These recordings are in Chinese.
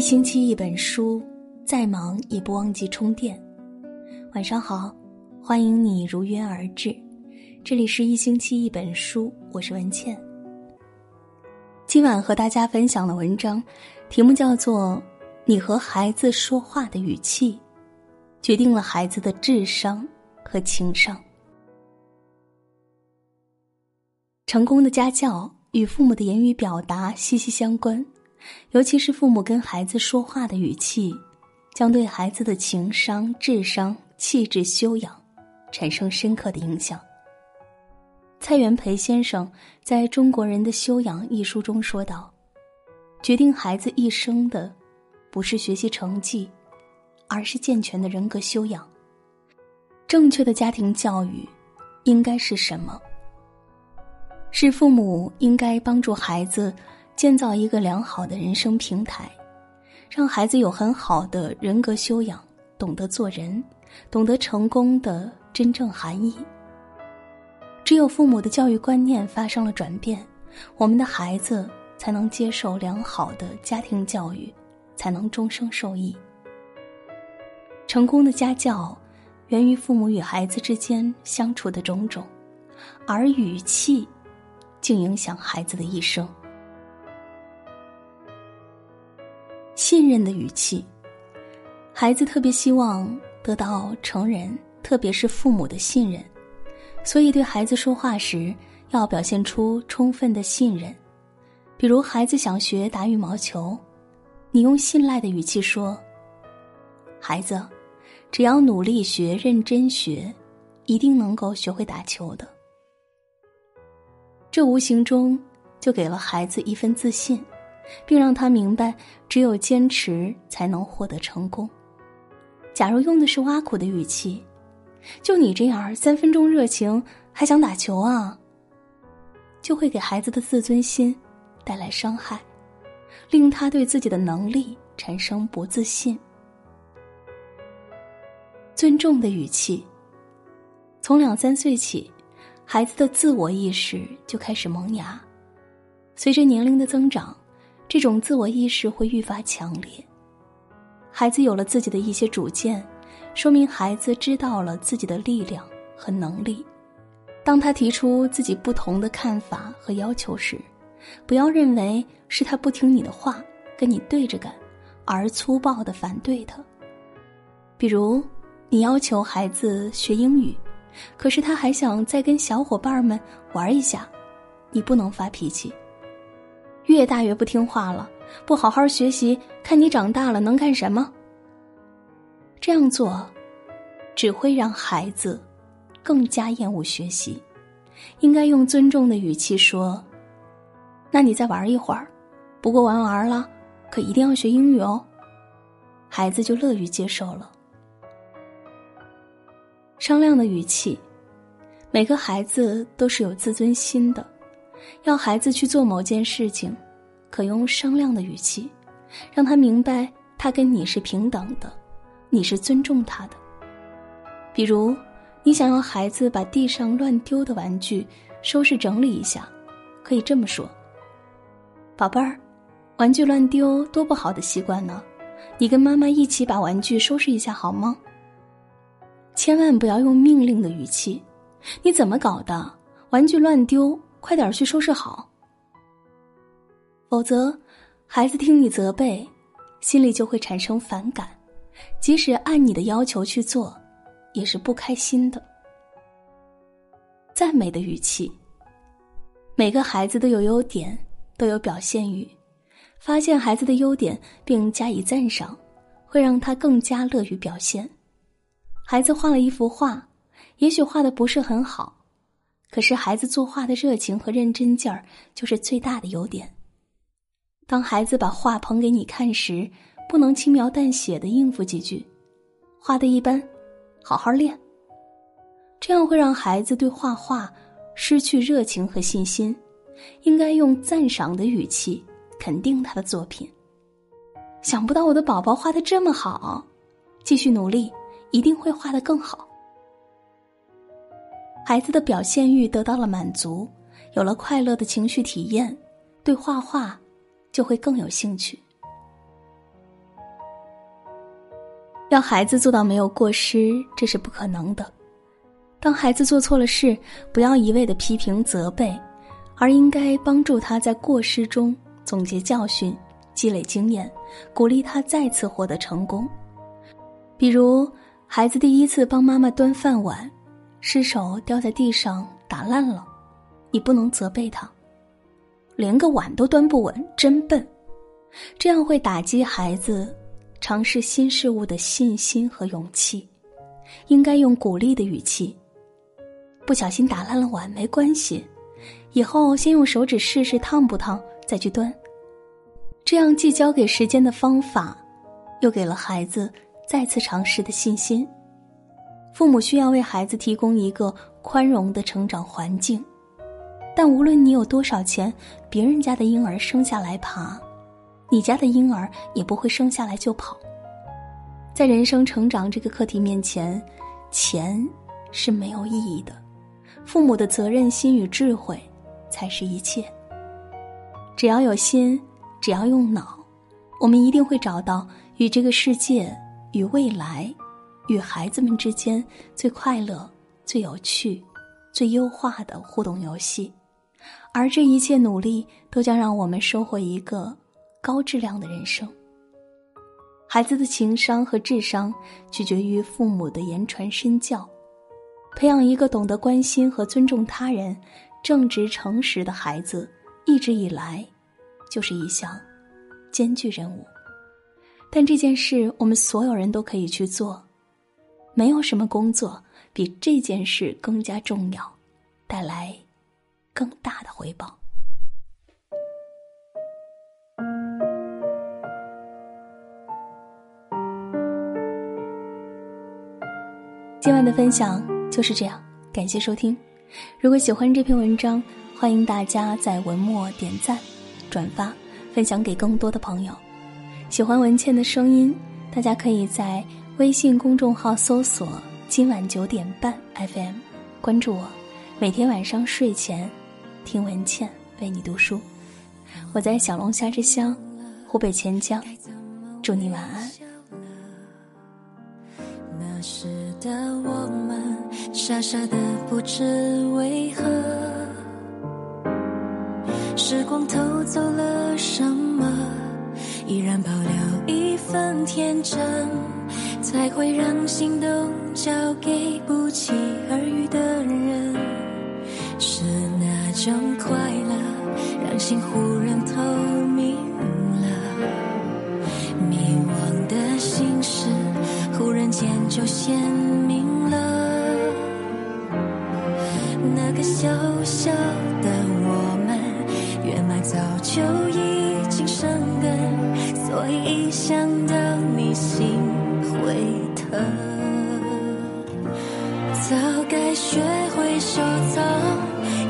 一星期一本书，再忙也不忘记充电。晚上好，欢迎你如约而至。这里是一星期一本书，我是文倩。今晚和大家分享的文章，题目叫做《你和孩子说话的语气，决定了孩子的智商和情商》。成功的家教与父母的言语表达息息相关。尤其是父母跟孩子说话的语气，将对孩子的情商、智商、气质修养产生深刻的影响。蔡元培先生在中国人的修养一书中说道：“决定孩子一生的，不是学习成绩，而是健全的人格修养。正确的家庭教育，应该是什么？是父母应该帮助孩子。”建造一个良好的人生平台，让孩子有很好的人格修养，懂得做人，懂得成功的真正含义。只有父母的教育观念发生了转变，我们的孩子才能接受良好的家庭教育，才能终生受益。成功的家教，源于父母与孩子之间相处的种种，而语气，竟影响孩子的一生。信任的语气，孩子特别希望得到成人，特别是父母的信任，所以对孩子说话时要表现出充分的信任。比如，孩子想学打羽毛球，你用信赖的语气说：“孩子，只要努力学、认真学，一定能够学会打球的。”这无形中就给了孩子一份自信。并让他明白，只有坚持才能获得成功。假如用的是挖苦的语气，就你这样三分钟热情还想打球啊？就会给孩子的自尊心带来伤害，令他对自己的能力产生不自信。尊重的语气，从两三岁起，孩子的自我意识就开始萌芽，随着年龄的增长。这种自我意识会愈发强烈，孩子有了自己的一些主见，说明孩子知道了自己的力量和能力。当他提出自己不同的看法和要求时，不要认为是他不听你的话，跟你对着干，而粗暴的反对他。比如，你要求孩子学英语，可是他还想再跟小伙伴们玩一下，你不能发脾气。越大越不听话了，不好好学习，看你长大了能干什么？这样做，只会让孩子更加厌恶学习。应该用尊重的语气说：“那你再玩一会儿，不过玩玩了，可一定要学英语哦。”孩子就乐于接受了。商量的语气，每个孩子都是有自尊心的。要孩子去做某件事情，可用商量的语气，让他明白他跟你是平等的，你是尊重他的。比如，你想要孩子把地上乱丢的玩具收拾整理一下，可以这么说：“宝贝儿，玩具乱丢多不好的习惯呢，你跟妈妈一起把玩具收拾一下好吗？”千万不要用命令的语气，你怎么搞的？玩具乱丢。快点去收拾好，否则，孩子听你责备，心里就会产生反感，即使按你的要求去做，也是不开心的。赞美的语气，每个孩子都有优点，都有表现欲，发现孩子的优点并加以赞赏，会让他更加乐于表现。孩子画了一幅画，也许画的不是很好。可是，孩子作画的热情和认真劲儿就是最大的优点。当孩子把画捧给你看时，不能轻描淡写的应付几句，画的一般，好好练。这样会让孩子对画画失去热情和信心。应该用赞赏的语气肯定他的作品。想不到我的宝宝画的这么好，继续努力，一定会画的更好。孩子的表现欲得到了满足，有了快乐的情绪体验，对画画就会更有兴趣。要孩子做到没有过失，这是不可能的。当孩子做错了事，不要一味的批评责备，而应该帮助他在过失中总结教训、积累经验，鼓励他再次获得成功。比如，孩子第一次帮妈妈端饭碗，失手掉在地上打烂了，你不能责备他，连个碗都端不稳，真笨。这样会打击孩子。尝试新事物的信心和勇气，应该用鼓励的语气。不小心打烂了碗没关系，以后先用手指试试烫不烫，再去端。这样既教给时间的方法，又给了孩子再次尝试的信心。父母需要为孩子提供一个宽容的成长环境，但无论你有多少钱，别人家的婴儿生下来爬。你家的婴儿也不会生下来就跑。在人生成长这个课题面前，钱是没有意义的，父母的责任心与智慧才是一切。只要有心，只要用脑，我们一定会找到与这个世界、与未来、与孩子们之间最快乐、最有趣、最优化的互动游戏，而这一切努力都将让我们收获一个。高质量的人生。孩子的情商和智商取决于父母的言传身教，培养一个懂得关心和尊重他人、正直诚实的孩子，一直以来就是一项艰巨任务。但这件事我们所有人都可以去做，没有什么工作比这件事更加重要，带来更大的回报。今晚的分享就是这样，感谢收听。如果喜欢这篇文章，欢迎大家在文末点赞、转发、分享给更多的朋友。喜欢文倩的声音，大家可以在微信公众号搜索“今晚九点半 FM”，关注我，每天晚上睡前听文倩为你读书。我在小龙虾之乡湖北潜江，祝你晚安。那时的我们傻傻的不知为何，时光偷走了什么，依然保留一份天真，才会让心动交给不期而遇的人，是那种快乐，让心忽早该学会收藏。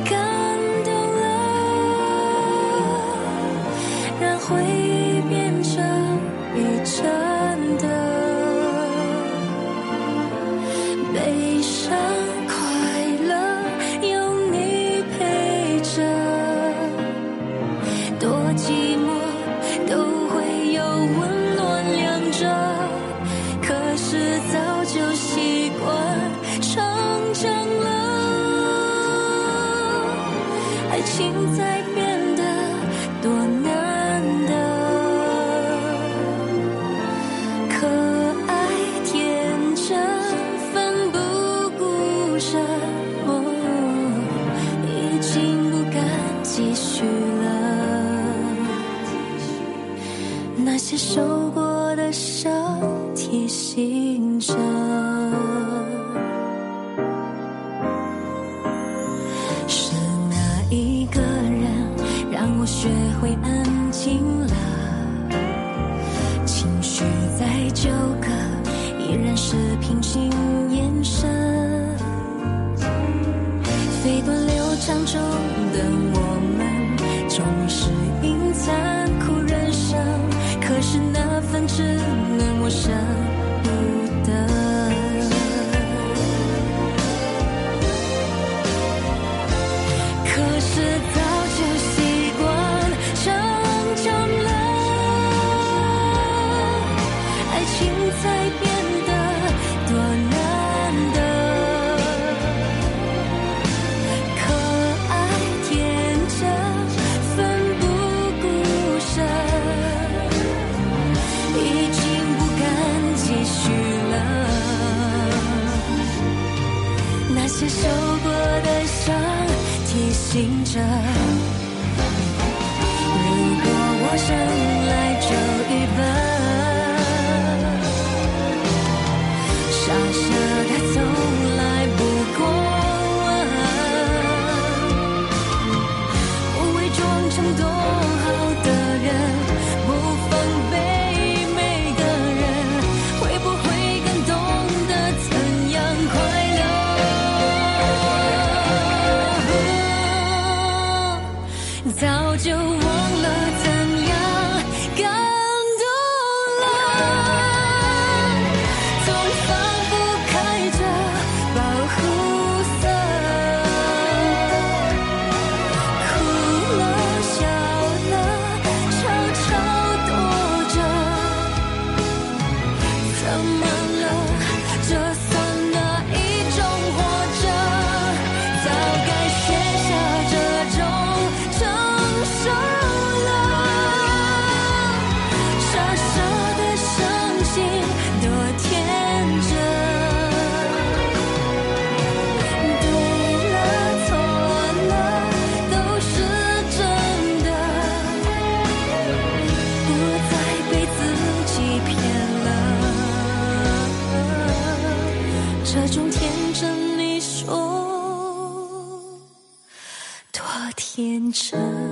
接受过的伤，提醒着。是哪一个人，让我学会安静了？情绪再纠葛，依然是平静。醒着。如果我生你说多天真？